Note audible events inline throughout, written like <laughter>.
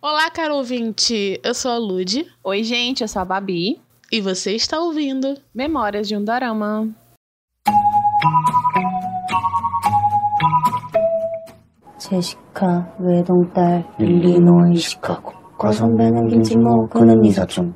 Olá, caro ouvinte. Eu sou a Lude. Oi, gente, eu sou a Babi. E você está ouvindo Memórias de um Dorama. 제시카 외동딸 일리노이 시카고 과선배는 김치모 그는 이사촌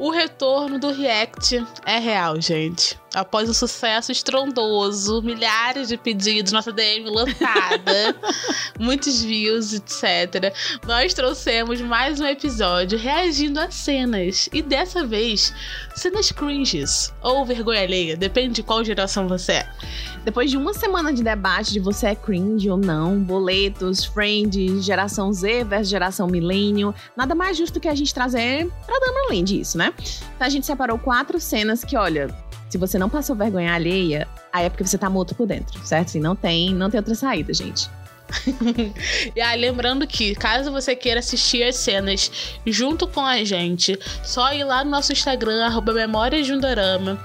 O retorno do React é real, gente. Após o sucesso estrondoso, milhares de pedidos, nossa DM lotada, <laughs> muitos views, etc. Nós trouxemos mais um episódio reagindo a cenas. E dessa vez, cenas cringes ou vergonha alheia, depende de qual geração você é. Depois de uma semana de debate de você é cringe ou não, boletos, friends, geração Z versus geração milênio, nada mais justo que a gente trazer pra dama além disso, né? Então a gente separou quatro cenas que, olha, se você não passou vergonha alheia, aí é porque você tá morto por dentro, certo? Assim, não tem, não tem outra saída, gente. <laughs> e aí, lembrando que, caso você queira assistir as cenas junto com a gente, só ir lá no nosso Instagram, arroba Memórias de um Dorama,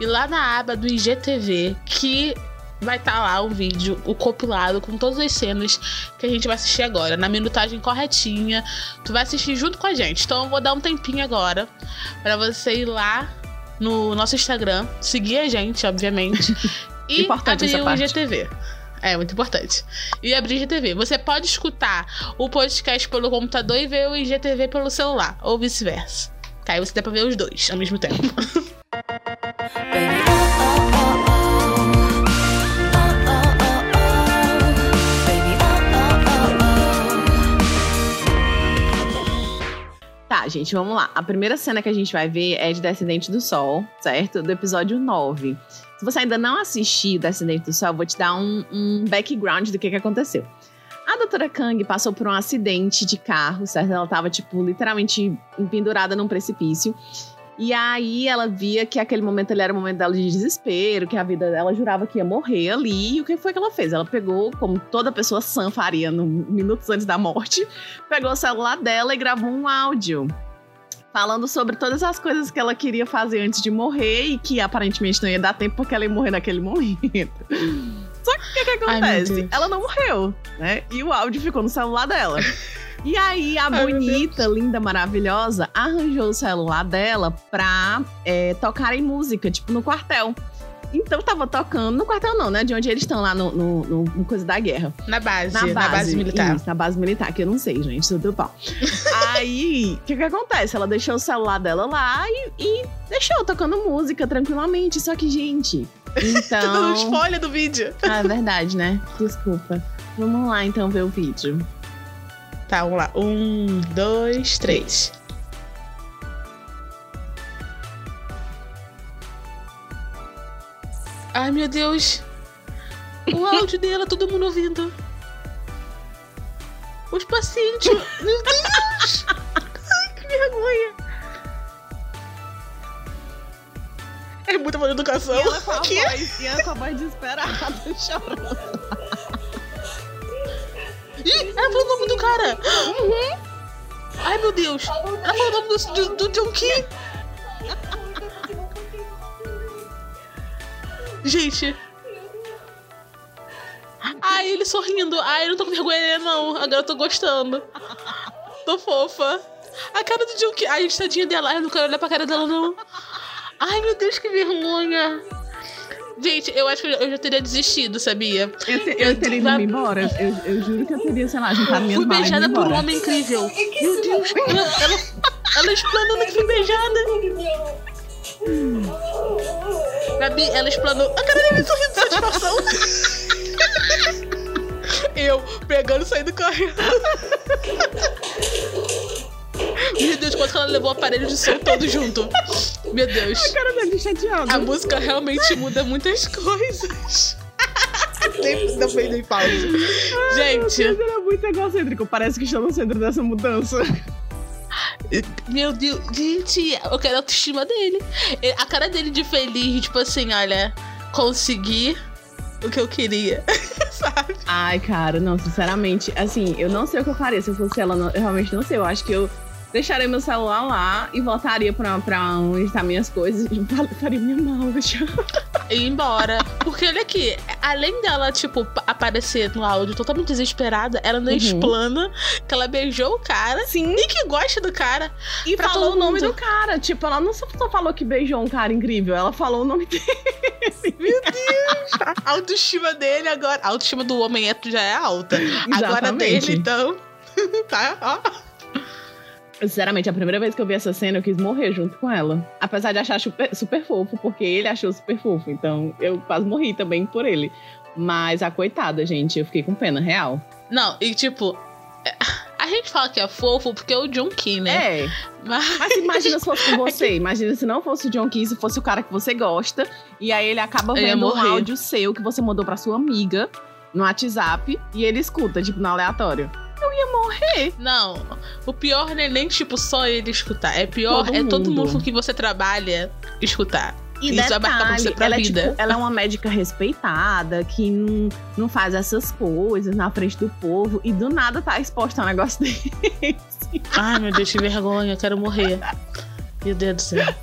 e lá na aba do IGTV, que vai estar tá lá o vídeo, o compilado com todas as cenas que a gente vai assistir agora, na minutagem corretinha. Tu vai assistir junto com a gente. Então eu vou dar um tempinho agora para você ir lá no nosso Instagram, seguir a gente, obviamente, <laughs> e Importante abrir o. IGTV. É, muito importante. E abrir o IGTV. Você pode escutar o podcast pelo computador e ver o IGTV pelo celular, ou vice-versa. Que aí você dá pra ver os dois ao mesmo tempo. <laughs> gente, vamos lá. A primeira cena que a gente vai ver é de Descendente do Sol, certo? Do episódio 9. Se você ainda não assistiu Descendente do Sol, eu vou te dar um, um background do que, que aconteceu. A doutora Kang passou por um acidente de carro, certo? Ela tava, tipo, literalmente pendurada num precipício. E aí ela via que aquele momento ali era o momento dela de desespero, que a vida dela jurava que ia morrer ali. E o que foi que ela fez? Ela pegou, como toda pessoa sã faria no, minutos antes da morte, <laughs> pegou o celular dela e gravou um áudio falando sobre todas as coisas que ela queria fazer antes de morrer e que aparentemente não ia dar tempo porque ela ia morrer naquele momento. <laughs> Só que o que, que Ai, acontece? Deus. ela não morreu, né? E o áudio ficou no celular dela. E aí, a Ai, bonita, linda, maravilhosa arranjou o celular dela pra é, tocar em música, tipo no quartel. Então tava tocando, no quartel não, né? De onde eles estão lá no, no, no- no coisa da guerra. Na base, Na base, na base militar. Isso, na base militar, que eu não sei, gente, tudo pau. <laughs> Aí, o que que acontece? Ela deixou o celular dela lá e, e deixou tocando música tranquilamente. Só que, gente, <laughs> então... spoiler do vídeo. ah, é verdade, né? Desculpa. Vamos lá, então, ver o vídeo. Tá, vamos lá. Um, dois, três. Ai, meu Deus. O áudio dela, todo mundo ouvindo. Os pacientes. Meu Deus. Ai, que vergonha. É muita boa educação. Que? voz, e ela com a voz desesperada, <laughs> chorando. Ih, ela falou o nome do cara. Ai, meu Deus. Ela falou o nome do, do, do John Key. Gente. Ai, ele sorrindo. Ai, eu não tô com vergonha não. Agora eu tô gostando. Tô fofa. A cara do John Key. Ai, tadinha dela. Ai, eu não quero olhar pra cara dela, não. Ai, meu Deus, que vergonha. Gente, eu acho que eu já teria desistido, sabia? Eu, te- eu teria ido embora. Eu, eu juro que eu teria, sei lá, juntado minhas Fui beijada por um homem incrível. <laughs> Meu Deus, ela, ela, ela explanando que foi beijada. Gabi, ela explanou. A cara dele sorrindo de satisfação. <laughs> Eu pegando e saindo correndo. Meu Deus, quanto que ela levou o aparelho de som todo junto. Meu Deus. A cara dele chateado. A música realmente muda muitas coisas. Não <laughs> fez nem pausa. Gente, é muito egocêntrico. Parece que estou no centro dessa mudança. Meu Deus, gente, eu quero a autoestima dele. A cara dele de feliz, tipo assim, olha, consegui o que eu queria. <laughs> Sabe? Ai, cara, não, sinceramente, assim, eu não sei o que eu faria se eu fosse ela, eu realmente não sei. Eu acho que eu deixaria meu celular lá e voltaria pra, pra onde estão minhas coisas e <laughs> faria minha mala. <laughs> já. ir embora. Porque olha aqui, além dela, tipo, pa- aparecer no áudio totalmente desesperada, ela não Uhum. explana que ela beijou o cara Sim. e que gosta do cara. E falou o nome mundo. do cara. Tipo, ela não só falou que beijou um cara incrível, ela falou o nome dele. <laughs> A autoestima dele agora. A autoestima do homem hétero já é alta. Agora Exatamente. dele, então. tá, ó. Sinceramente, a primeira vez que eu vi essa cena, eu quis morrer junto com ela. Apesar de achar super, super fofo, porque ele achou super fofo. Então, eu quase morri também por ele. Mas a coitada, gente, eu fiquei com pena, real. Não, e tipo. é, A gente fala que é fofo porque é o John Key, né? É, Mas mas imagina se fosse com <laughs> você. Imagina se não fosse o John Key, se fosse o cara que você gosta. E aí ele acaba vendo um áudio seu que você mandou pra sua amiga no WhatsApp. E ele escuta, tipo, no aleatório. Eu ia morrer. Não, o pior não é nem, tipo, só ele escutar. É pior Todo é todo mundo. mundo com que você trabalha escutar. E Isso vai marcar pra detalhe, você pra ela, é, vida. tipo, ela é uma médica respeitada, que não, não faz essas coisas na frente do povo. E do nada tá exposta a um negócio <laughs> desse. Ai, meu Deus, que vergonha, eu quero morrer. Meu Deus do céu.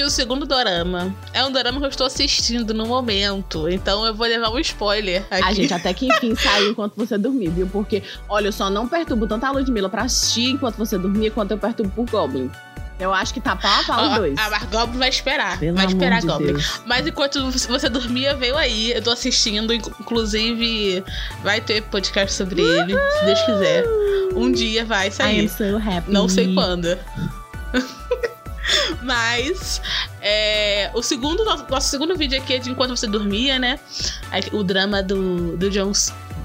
Gente, o segundo dorama é um dorama que eu estou assistindo no momento. Então eu vou levar um spoiler aqui. A gente até que enfim saiu enquanto você dormia, viu? Porque, olha, eu só não perturbo tanto a Ludmilla pra assistir enquanto você dormia, quanto eu perturbo por Goblin. Eu acho que tá pau a pau os Ó, dois. A Goblin vai esperar. Pelo vai esperar de Goblin. Deus. Mas enquanto você dormia, veio aí. Eu tô assistindo. inc- Inclusive, vai ter podcast sobre ele, se Deus quiser. Um dia vai sair. so happy. Não sei quando. <laughs> Mas é, o segundo, nosso, nosso segundo vídeo aqui é de enquanto você dormia, né? O drama do, do Jong,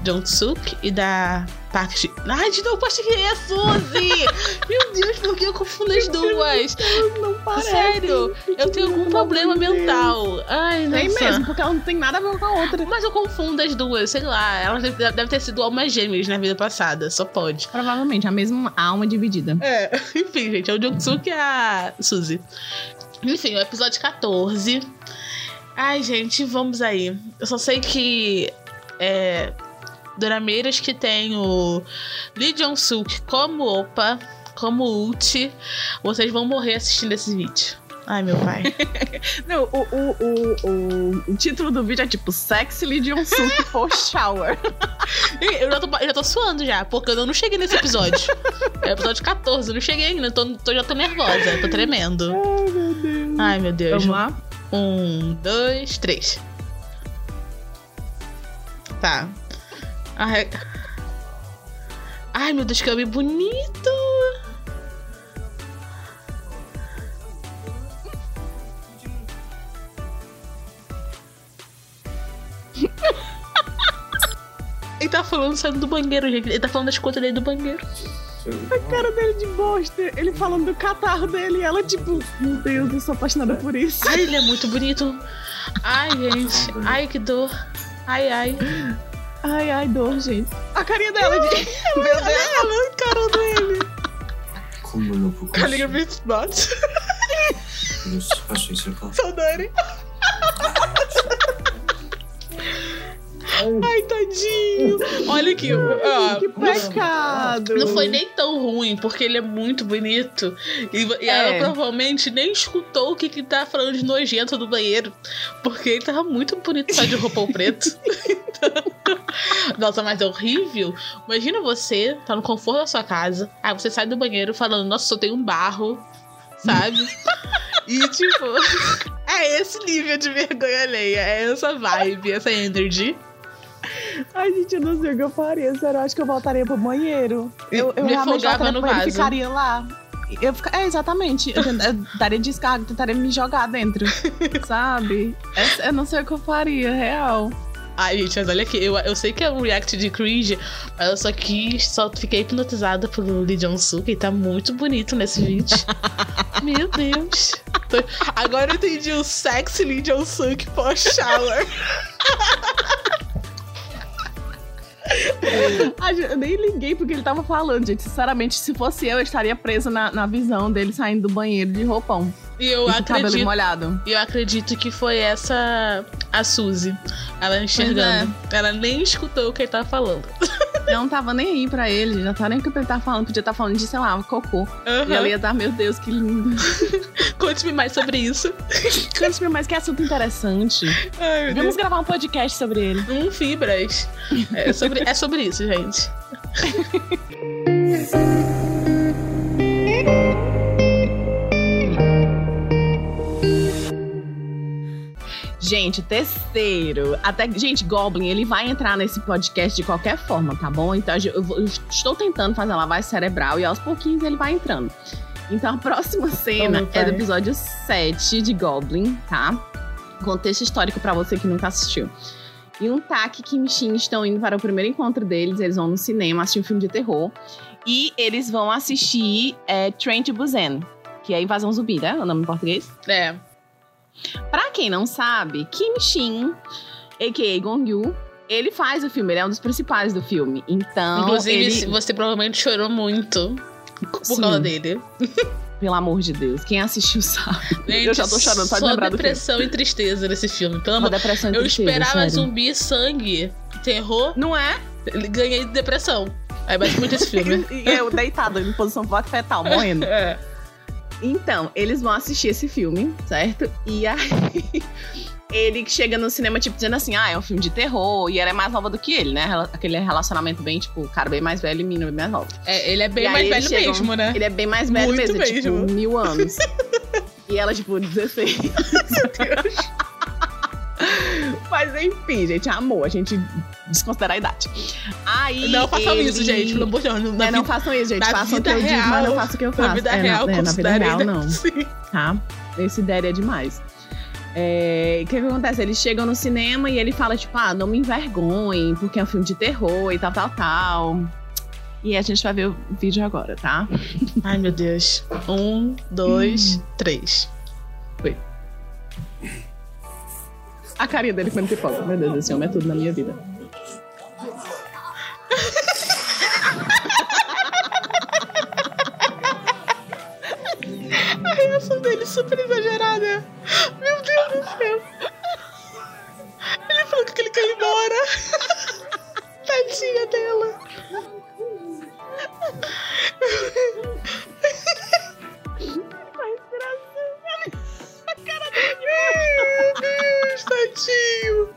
Jong Suk e da Park Ji. Ai, de novo, acho que é a Suzy! <laughs> Meu Deus, por que eu confundo as duas? Não parece. Sério, eu tenho algum problema mental. Ai, Tem nossa. mesmo, porque ela não tem nada a ver com a outra. Mas eu confundo as duas, sei lá. Elas deve, deve ter sido almas gêmeas na vida passada, só pode. Provavelmente, a mesma alma dividida. É, <laughs> enfim, gente, é o Jungsuke e a Suzy. Enfim, o episódio 14. Ai, gente, vamos aí. Eu só sei que. É. Dorameiras que tem o Lee Jong-suk como Opa, como Ult, vocês vão morrer assistindo esse vídeo. Ai, meu pai. <laughs> Não, o, o, o, o, título do vídeo é tipo Sexy Lee Jong-suk <laughs> for Shower. eu, já tô, eu já tô suando já, porque eu não cheguei nesse episódio. É o episódio 14, eu não cheguei ainda, tô, tô- já tô nervosa, tô tremendo. Ai, meu Deus. Ai, meu Deus. Vamos lá? Um, dois, três. Tá. Ai, Ai meu Deus, que homem bonito! <laughs> Ele tá falando saindo do banheiro, gente. Ele tá falando das coisas dele do banheiro. A cara dele de bosta. Ele falando do catarro dele e ela, tipo, meu Deus, eu sou apaixonada por isso. Ai, ele é muito bonito. Ai, gente. Ai, que dor. Ai, ai. Ai, ai, dor, gente. A carinha dela, gente. <laughs> Meu Deus. Ela, a cara dele. Como eu não vou conseguir? Calligraphy Spot. Isso, achei isso aqui. Saudade. <laughs> Ai, tadinho. Olha aqui. Ai, que pecado. Não foi nem tão ruim, porque ele é muito bonito. E, e é. ela provavelmente nem escutou o que, que tá falando de nojento do banheiro. Porque ele tava muito bonito só de roupão preto. <laughs> <laughs> Nossa, mas é horrível. Imagina você, tá no conforto da sua casa. Aí você sai do banheiro falando, nossa, só tem um barro. Sabe? <laughs> e tipo, <laughs> é esse nível de vergonha alheia. É essa vibe, essa energy. Ai, gente, eu não sei o que eu faria. Sério, eu acho que eu voltaria pro banheiro. Eu, eu Me realmente afogava no vaso. ficaria lá. Eu fica... É, exatamente. Eu, eu daria descarga, tentaria me jogar dentro. sabe? Eu não sei o que eu faria, real. Ai, gente, mas olha aqui, eu, eu sei que é um react de cringe, mas eu só quis, só fiquei hipnotizada pelo Lee Jong-suk, e tá muito bonito nesse vídeo. <laughs> Meu Deus. Tô- Agora eu entendi o sexy Lee Jong-suk pós-shower. <laughs> Ai, gente, eu nem liguei porque ele tava falando, gente. Sinceramente, se fosse eu, eu estaria presa na, na visão dele saindo do banheiro de roupão. E eu E acredito. molhado. E eu acredito que foi essa a Suzy. Ela enxergando. Ela nem escutou o que ele tava falando. Eu <laughs> não tava nem aí pra ele, já tá nem o que ele tava falando. Podia estar falando de, sei lá, um cocô. E Aham. ela ia dar, meu Deus, que lindo. <laughs> Conte-me mais sobre isso. <laughs> Conte-me mais que assunto interessante. Ai, Vamos gravar um podcast sobre ele. Um fibras. É sobre, é sobre isso, gente. Gente, terceiro. Até, gente, Goblin, ele vai entrar nesse podcast de qualquer forma, tá bom? Então eu, vou- eu estou tentando fazer uma lavagem cerebral e aos pouquinhos ele vai entrando. Então a próxima cena meu é do episódio 7 de Goblin, tá? Contexto histórico pra você que nunca assistiu. E um Taki e Kim Shin estão indo para o primeiro encontro deles. Eles vão no cinema assistir um filme de terror. E eles vão assistir é, Train to Busan, que é Invasão Zumbi, né? O nome em português. É. Pra quem não sabe, Kim Shin, a.k.a. Gong Yu, ele faz o filme, ele é um dos principais do filme. Então, Inclusive, ele, você provavelmente chorou muito por Sim. causa dele. pelo amor de Deus, quem assistiu sabe. Gente, eu já tô chorando só lembrar do filme. depressão e tristeza nesse filme. Pelo amor depressão e Eu tristeza, esperava sério. zumbi, sangue, terror. Não é? Ganhei depressão. Aí basicamente esse <laughs> filme. e eu deitada em posição fetal, morrendo. É. Então, eles vão assistir esse filme, certo? E aí. <laughs> Ele chega no cinema, tipo, dizendo assim: ah, é um filme de terror. E ela é mais nova do que ele, né? Aquele relacionamento bem, tipo, cara bem mais velho e menina bem mais nova. É, ele é bem mais velho chegam- mesmo, né? Ele é bem mais velho Muito mesmo, tipo, mesmo. mil anos. <laughs> e ela, tipo, 16. <laughs> Mas enfim, gente, amor, a gente desconsidera a idade. Aí. Não façam ele... isso, gente. Pelo amor de Deus. Na É, não façam isso, gente. Façam o que eu digo, mas não real- façam o que eu faço. Na vida É, real, na, é, na vida real, não. Sim. Tá? Esse ideia é demais. É, O que, que acontece? Eles chegam no cinema e ele fala, tipo, ah, não me envergonhem, porque é um filme de terror e tal, tal, tal. E a gente vai ver o vídeo agora, tá? <laughs> Ai, meu Deus. Um, dois, três. A carinha dele comendo pipoca. Meu Deus, esse homem é tudo na minha vida. É super exagerada. Meu Deus do céu. Ele falou que ele quer ir embora. Tadinha dela. Mais. A cara Meu Deus, tadinho.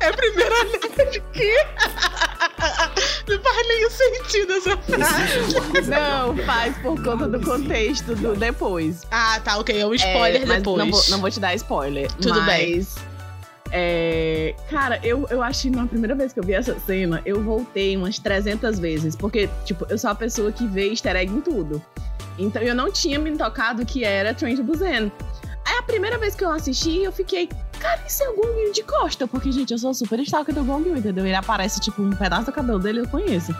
É. É a primeira letra de quê? Sentido essa frase. Não, faz por conta do contexto do depois. Ah, tá, ok. É um spoiler É, mas depois. Não vou, não vou te dar spoiler. Tudo bem. mas, é, cara, eu, eu acho que na primeira vez que eu vi essa cena, eu voltei umas 300 vezes. Porque, tipo, eu sou uma pessoa que vê easter egg em tudo. Então eu não tinha me tocado que era Train to Busan. Aí a primeira vez que eu assisti, eu fiquei, cara, isso é o Gong Yu de costa. Porque, gente, eu sou super stalker do Gong Yu, entendeu? Ele aparece, tipo, um pedaço do cabelo dele, eu conheço.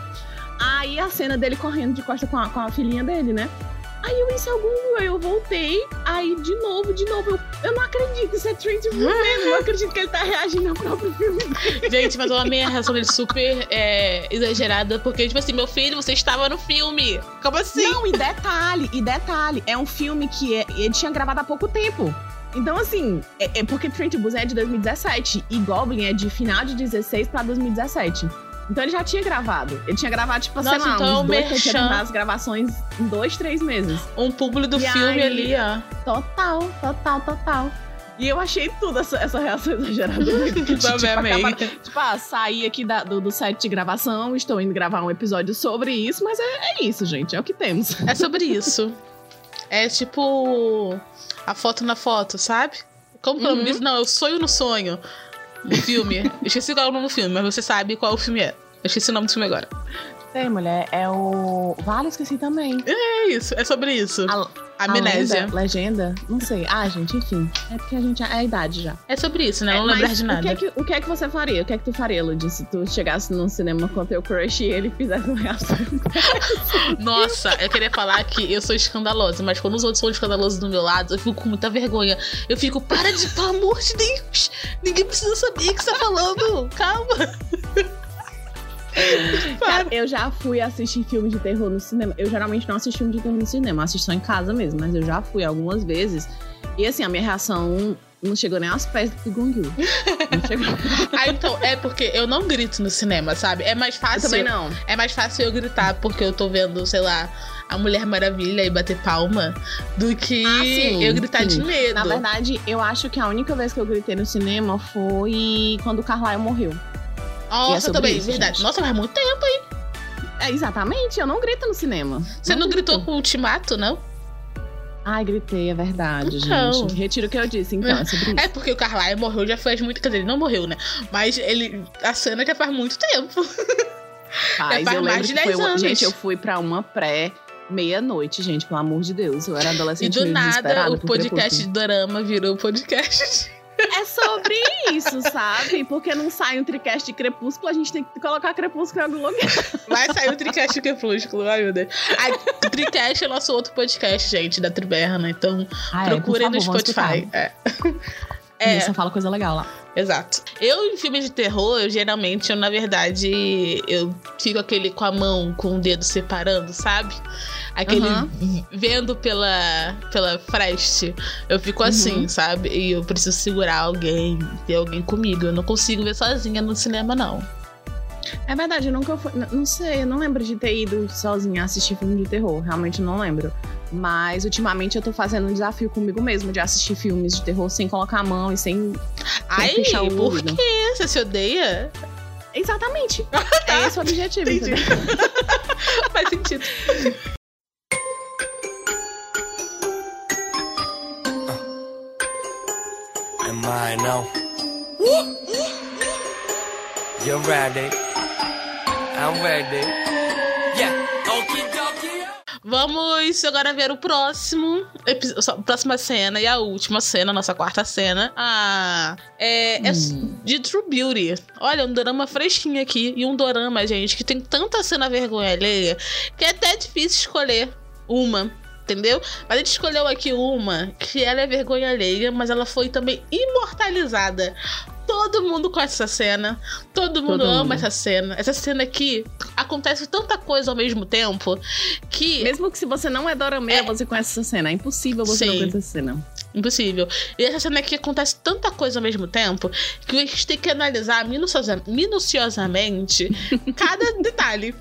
Aí a cena dele correndo de costa com a, com a filhinha dele, né? Aí eu, isso é aí eu voltei, aí de novo, de novo, eu, eu não acredito, isso é Busan, eu não acredito que ele tá reagindo ao próprio filme. Gente, mas a reação dele super é, exagerada, porque, tipo assim, meu filho, você estava no filme. Como assim? Não, e detalhe, e detalhe, é um filme que é- ele tinha gravado há pouco tempo. Então, assim, é, é porque Train to Busan é de 2017 e Goblin é de final de 16 pra 2017. Então ele já tinha gravado. Ele tinha gravado, tipo, Nossa, sei lá, então é uns dois, merchan. as gravações em dois, três meses. Um público do E filme aí- ali, ó. Total, total, total. E eu achei tudo essa, essa reação <laughs> exagerada Também amei. acaba- tipo, ah, saí aqui da- do, do set de gravação, estou indo gravar um episódio sobre isso, mas é, é isso, gente, é o que temos. É sobre isso. É tipo a foto na foto, sabe? Como que é Uhum. disso? Não, é o sonho no sonho. Do filme. Esqueci qual é o nome do filme, mas você sabe qual o filme é. Eu esqueci o nome do filme agora. Sei, mulher, é o. Vale, esqueci também. É isso, é sobre isso. A, Amnésia. lenda, legenda? Não sei. Ah, gente, enfim. É porque a gente. É a idade já. É sobre isso, né? Não É, lembrar mas de O nada. que, é que, o que é que você faria? O que é que tu faria, Ludi, se tu chegasse num cinema com teu crush e ele fizesse uma reação? <laughs> Nossa, eu queria falar que eu sou escandalosa, mas quando os outros são escandalosos do meu lado, eu fico com muita vergonha. Eu fico, para de, pelo amor de Deus! Ninguém precisa saber o que você tá falando! Calma! <laughs> <laughs> Cara, eu já fui assistir filme de terror no cinema. Eu geralmente não assisto filme de terror no cinema, assisto só em casa mesmo, mas eu já fui algumas vezes. E assim, a minha reação não chegou nem aos pés do Gong Yu. Não <laughs> chegou. Ah, então, é porque eu não grito no cinema, sabe? É mais Eu fácil. também não. É mais fácil eu gritar porque eu tô vendo, sei lá, a Mulher Maravilha e bater palma do que Ah, sim, eu gritar de sim. medo. Na verdade, eu acho que a única vez que eu gritei no cinema foi quando o Carlyle morreu. E é Nossa, sobre também, isso, verdade. gente. Nossa, faz muito tempo, hein? É, exatamente, eu não grito no cinema. Você não, grito. gritou com o Ultimato, não? Ai, gritei, é verdade, Então. gente. Retiro o que eu disse, então, é sobre <laughs> isso. É porque o Carlyle morreu já faz muito. Quer dizer, ele não morreu, né? Mas ele. A cena já faz muito tempo. <laughs> Faz, faz eu mais de que foi 10 uma... anos. Gente, eu fui pra uma pré meia-noite, gente, pelo amor de Deus. Eu era E adolescente do meio nada, o podcast de Dorama virou podcast. <laughs> É sobre isso, sabe? Porque não sai um tricast de Crepúsculo, a gente tem que colocar Crepúsculo em algum lugar. Vai sair o Tricast Crepúsculo, ai meu Deus. A, o Tricast é nosso outro podcast, gente, da Triberna. Então Ah, é, procurem por no Spotify. É. É. É, Só fala coisa legal lá. Exato. Eu, em filmes de terror, eu geralmente, eu, na verdade, eu fico aquele com a mão, com o dedo separando, sabe? Aquele Aham. vendo pela, pela freste. Eu fico Uhum. assim, sabe? E eu preciso segurar alguém, ter alguém comigo. Eu não consigo ver sozinha no cinema, não. É verdade, eu nunca fui. Não sei, eu não lembro de ter ido sozinha assistir filme de terror. Realmente não lembro. Mas ultimamente eu tô fazendo um desafio comigo mesmo de assistir filmes de terror sem colocar a mão e sem. Ai, pichar o por que? Você se odeia? Exatamente. <laughs> É esse o objetivo, Entendi. entendeu? <laughs> <laughs> Faz sentido. Am I now? You're ready. I'm ready. Vamos agora ver o próximo próxima cena e a última cena, nossa quarta cena. Ah, é, é Hum. de True Beauty. Olha, um dorama fresquinho aqui. E um dorama, gente, que tem tanta cena vergonha alheia que é até difícil escolher uma. Entendeu? Mas a gente escolheu aqui uma que ela é vergonha alheia, mas ela foi também imortalizada. Todo mundo conhece essa cena. Todo mundo Todo ama mundo. essa cena. Essa cena aqui acontece tanta coisa ao mesmo tempo que Mesmo que se você não é dorameira, É. você conhece essa cena. É impossível você não Sim. conhecer essa cena. Impossível. E essa cena aqui acontece tanta coisa ao mesmo tempo que a gente tem que analisar minuciosa- minuciosamente <laughs> cada detalhe.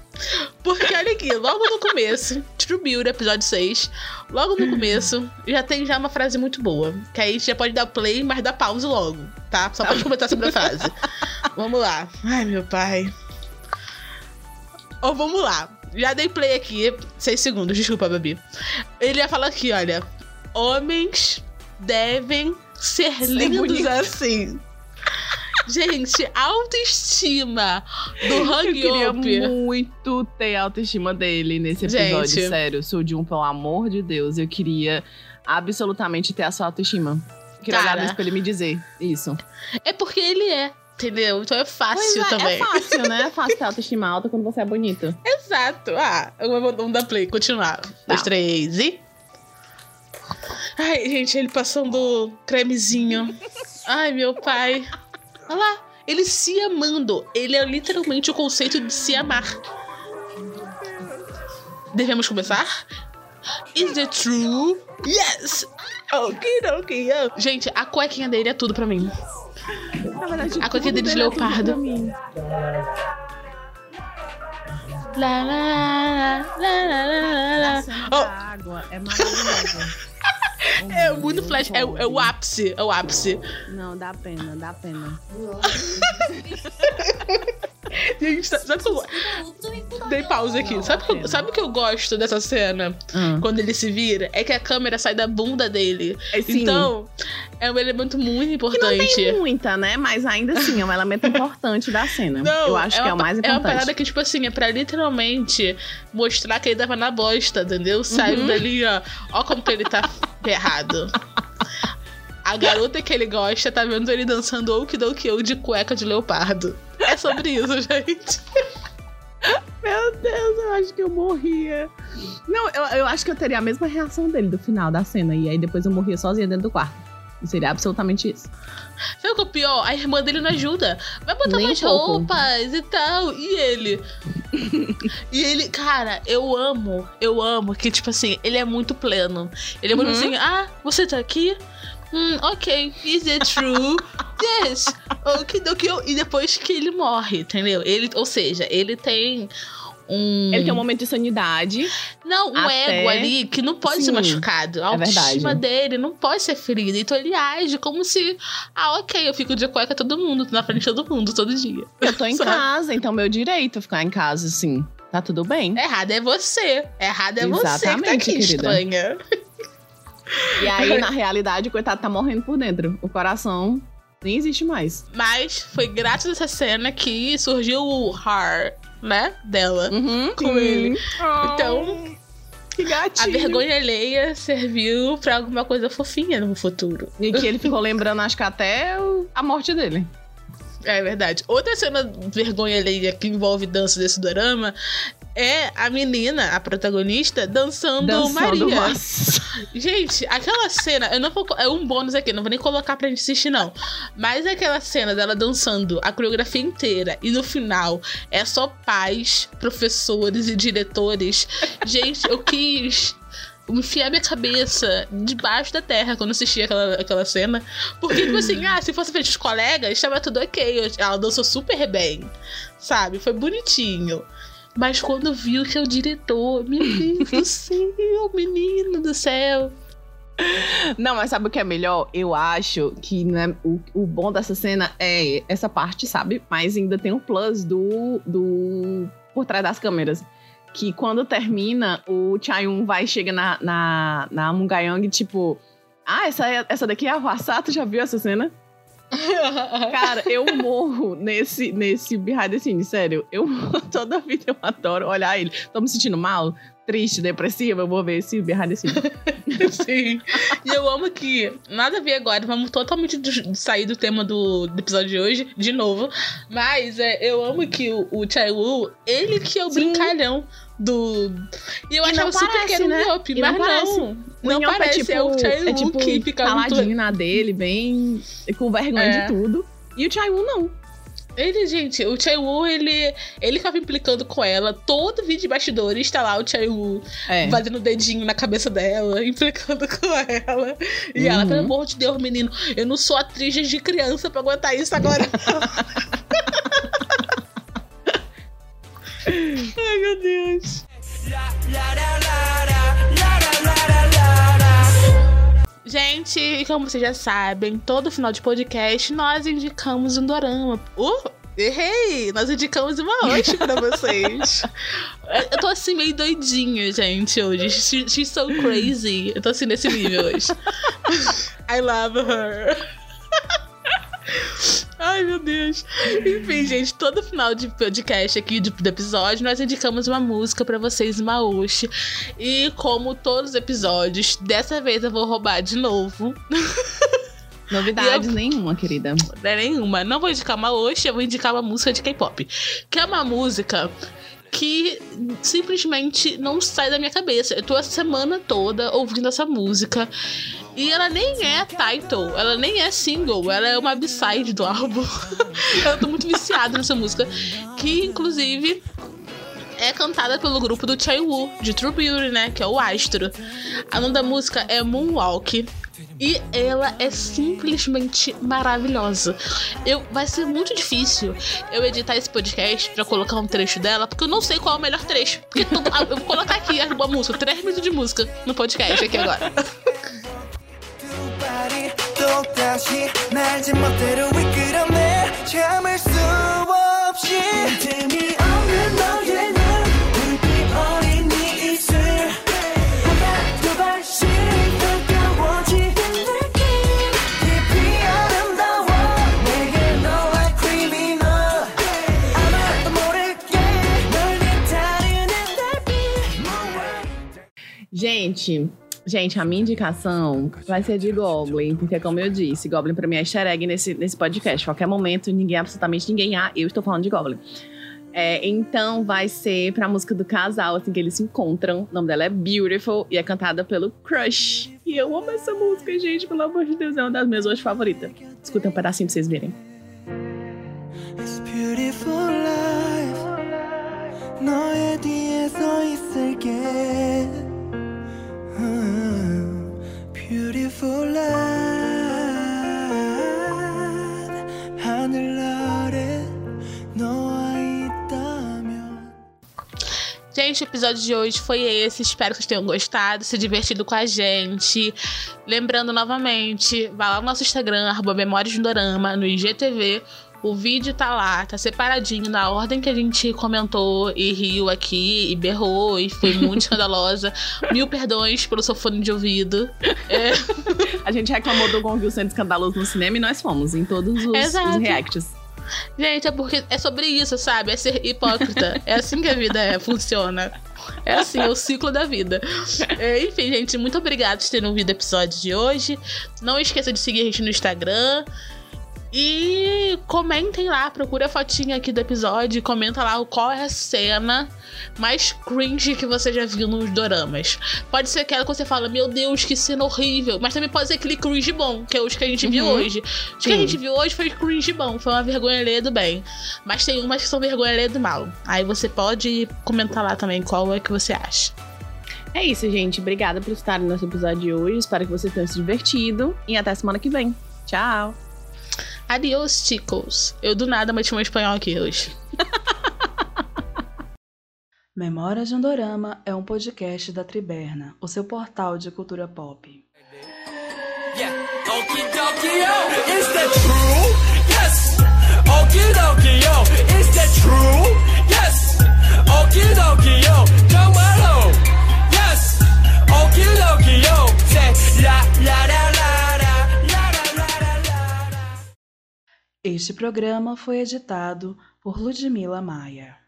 Porque olha aqui, logo no começo, True Beauty, episódio 6, logo no começo, já tem já uma frase muito boa. Que aí a gente já pode dar play, mas dá pause logo, tá? Só pode comentar sobre a frase. <laughs> Vamos lá. Ai, meu pai. Ó, vamos lá. Já dei play aqui, seis segundos, desculpa, Babi. Ele ia falar aqui, olha. Homens devem ser, lindos bonitos. assim. Gente, autoestima do Eu Hang queria Up. muito ter a autoestima dele nesse episódio. Gente. Sério, Sujun, pelo amor de Deus, eu queria absolutamente ter a sua autoestima. Eu queria Cara. olhar no espelho e me dizer isso. É porque ele é, entendeu? Então é fácil Pois é, também. é fácil, né? <laughs> É fácil ter autoestima alta quando você é bonito. Exato. Ah, eu vou dar play, continuar. Tá. Dois, três e. Ai, gente, ele passando cremezinho. <laughs> Ai, meu pai. Olha lá. Ele se amando. Ele é literalmente o conceito de se amar. Devemos começar? Is it true? Yes! Ok, ok. oh. Gente, a cuequinha dele é tudo pra mim. Verdade, A tudo coquinha dele de é leopardo. Lá, lá, lá, lá, lá, lá. A cena Oh. água é maravilhosa. <laughs> Oh, É muito Deus, flash. É, é o ápice. É o ápice. Não, dá pena, dá pena. <laughs> <laughs> Gente, sa- sabe o que eu. Dei pausa aqui. Sabe o que, eu- sabe o que eu gosto dessa cena? Hum. Quando ele se vira? É que a câmera sai da bunda dele. É, sim. Então, é um elemento muito Que não importante. tem muita, né? Mas ainda assim, é um elemento importante da cena. <laughs> Não, Eu acho que é uma o mais pa- É uma importante. parada que, tipo assim, é pra literalmente mostrar que ele tava na bosta, entendeu? Saiu Uhum. dali, ó. Ó como que ele tá <laughs> ferrado. A garota que ele gosta tá vendo ele dançando Okidoki de cueca de leopardo. <laughs> É sobre isso, gente. Meu Deus, eu acho que eu morria. Não, eu, eu acho que eu teria a mesma reação dele do final da cena. E aí depois eu morria sozinha dentro do quarto. Seria absolutamente isso. Sabe o que é pior? A irmã dele não ajuda. Vai botar Nem mais um roupas e tal. E ele? e ele, cara, eu amo, eu amo que, tipo assim, ele é muito pleno. Ele é muito Uhum. assim, ah, você tá aqui? Hum, ok. Is it true? <laughs> yes. Ok, ok. E depois que ele morre, entendeu? Ele, ou seja, ele tem um. Ele tem um momento de sanidade. Não, um Até- ego ali que não pode ser Sim, machucado. A é autoestima dele não pode ser ferida. Então ele age como se. Ah, ok, eu fico de cueca todo mundo, na frente de todo mundo, todo dia. Eu tô em <laughs> Sabe? casa, então meu direito é ficar em casa, assim. Tá tudo bem. Errado é você. Errado é você que tá Exatamente, aqui, querida. estranha. E aí, na realidade, o coitado tá morrendo por dentro. O coração nem existe mais. Mas foi graças a essa cena que surgiu o Har, né? Dela. Uhum, Com ele. Então, Que gatinho. a vergonha alheia serviu pra alguma coisa fofinha no futuro. E que ele ficou lembrando, acho que até a morte dele. É verdade. Outra cena vergonha alheia que envolve dança desse dorama é a menina, a protagonista, dançando, Dançando Maria. mas- <laughs> Gente, aquela cena, eu não vou. É um bônus aqui, não vou nem colocar pra gente assistir, não. Mas aquela cena dela dançando a coreografia inteira e no final é só pais, professores e diretores. Gente, eu quis enfiar minha cabeça debaixo da terra quando assisti aquela, aquela cena. Porque, tipo assim, ah, se fosse feito os colegas, estava tudo ok. Ela dançou super bem, sabe? Foi bonitinho. Mas quando viu que é o diretor, meu Deus do céu, menino do céu. Não, mas sabe o que é melhor? Eu acho que né, o, o bom dessa cena é essa parte, sabe? Mas ainda tem um plus do, do por trás das câmeras. Que quando termina, o Chayun vai chega na, na, na Mungayong, tipo... Ah, essa, essa daqui é a Vassato, já viu essa cena? Cara, eu morro nesse, nesse behind the scenes, sério. Eu <laughs> toda vida eu adoro olhar ele. Tô me sentindo mal, triste, depressiva, eu vou ver esse the scenes. <laughs> Sim. E eu amo que. Nada a ver agora, vamos totalmente do- sair do tema do, do episódio de hoje, de novo. Mas é, eu amo que o, o Chai Wu, ele que é o Sim. brincalhão do. E eu E achava não super parece, que era um né? Yopi, E mas não parece. não. Não Minhoca parece, é, o Chai Wu é tipo que fica muito. caladinho na dele, bem com vergonha É. de tudo. E o Chaiwoo não. Ele, gente, o Chai Wu, ele, ele ficava implicando com ela. Todo vídeo de bastidores tá lá o Chai Wu É. fazendo o dedinho na cabeça dela, <laughs> implicando com ela. E ela, Uhum. pelo amor de Deus, menino, eu não sou atriz de criança pra aguentar isso agora. <laughs> Ai, meu Deus. Gente, como vocês já sabem, todo final de podcast nós indicamos um dorama. Uh, errei! Nós indicamos uma hoje pra vocês. <laughs> Eu tô assim meio doidinha, gente, hoje. She- She's so crazy. Eu tô assim nesse nível hoje. I love her. <laughs> Ai, meu Deus. Enfim, gente, todo final de podcast aqui, de- do episódio, nós indicamos uma música pra vocês, uma Oshi. E como todos os episódios, dessa vez eu vou roubar de novo. <laughs> Novidades nenhuma, querida. Não é nenhuma. Não vou indicar uma Oshi, eu vou indicar uma música de K-pop. Que é uma música que simplesmente não sai da minha cabeça. Eu tô a semana toda ouvindo essa música. E ela nem é title, ela nem é single, ela é uma b-side do álbum. <laughs> eu tô muito viciada nessa música. Que, inclusive, é cantada pelo grupo do Chai Woo, de True Beauty, né? Que é o Astro. A nome da música é Moonwalk. E ela é simplesmente maravilhosa. Eu, vai ser muito difícil eu editar esse podcast pra colocar um trecho dela, porque eu não sei qual é o melhor trecho. Porque <laughs> eu vou colocar aqui a, música, 3 minutos de música no podcast aqui agora. <laughs> 발이 똑다시 날 제멋대로 이끌어내 참을 수 없이 틈이 없는 너의 눈 불빛 어린 네 입술 하나 두 발씩 가까워지는 느낌 깊이 아름다워 내게 널 기다리는 달빛 Gente, gente, a minha indicação vai ser de Goblin, porque como eu disse, Goblin pra mim é easter egg nesse, nesse podcast. Qualquer momento, ninguém, absolutamente ninguém, ah, eu estou falando de Goblin. É, então vai ser pra música do casal, assim, que eles se encontram. O nome dela é Beautiful e é cantada pelo Crush. aqui. Eu amo essa música, gente. Pelo amor de Deus, é uma das minhas hoje favoritas. Escuta um pedacinho pra vocês verem. It's beautiful life 너의 뒤에 서 있을게 Gente, o episódio de hoje foi esse. Espero que vocês tenham gostado, se divertido com a gente. Lembrando novamente, vá lá no nosso Instagram, arroba Memórias do Dorama, no IGTV. O vídeo tá lá, tá separadinho na ordem que a gente comentou e riu aqui, e berrou, e foi muito <laughs> escandalosa. Mil perdões pelo seu fone de ouvido. É, A gente reclamou do Gonville sendo escandaloso no cinema e nós fomos em todos os, os reacts. gente, é porque é sobre isso, sabe? É ser hipócrita. É assim que a vida é, funciona. É assim, é o ciclo da vida. É, enfim, gente, muito obrigada por terem ouvido o episódio de hoje. Não esqueça de seguir a gente no Instagram. E comentem lá, procura a fotinha aqui do episódio e comenta lá qual é a cena mais cringe que você já viu nos doramas. Pode ser aquela que você fala, meu Deus, que cena horrível. Mas também pode ser aquele cringe bom, que é os que a gente viu Uhum. hoje. Os que a Sim. gente viu hoje foi cringe bom, foi uma vergonha alheia do bem. Mas tem umas que são vergonha alheia do mal. Aí você pode comentar lá também qual é que você acha. É isso, gente. Obrigada por estarem nesse episódio de hoje. Espero que vocês tenham se divertido. E até semana que vem. Tchau! Adios, chicos. Eu do nada meti um espanhol aqui hoje. <laughs> Memórias de Dorama é um podcast da Triberna, o seu portal de cultura pop. Este programa foi editado por Ludmila Maia.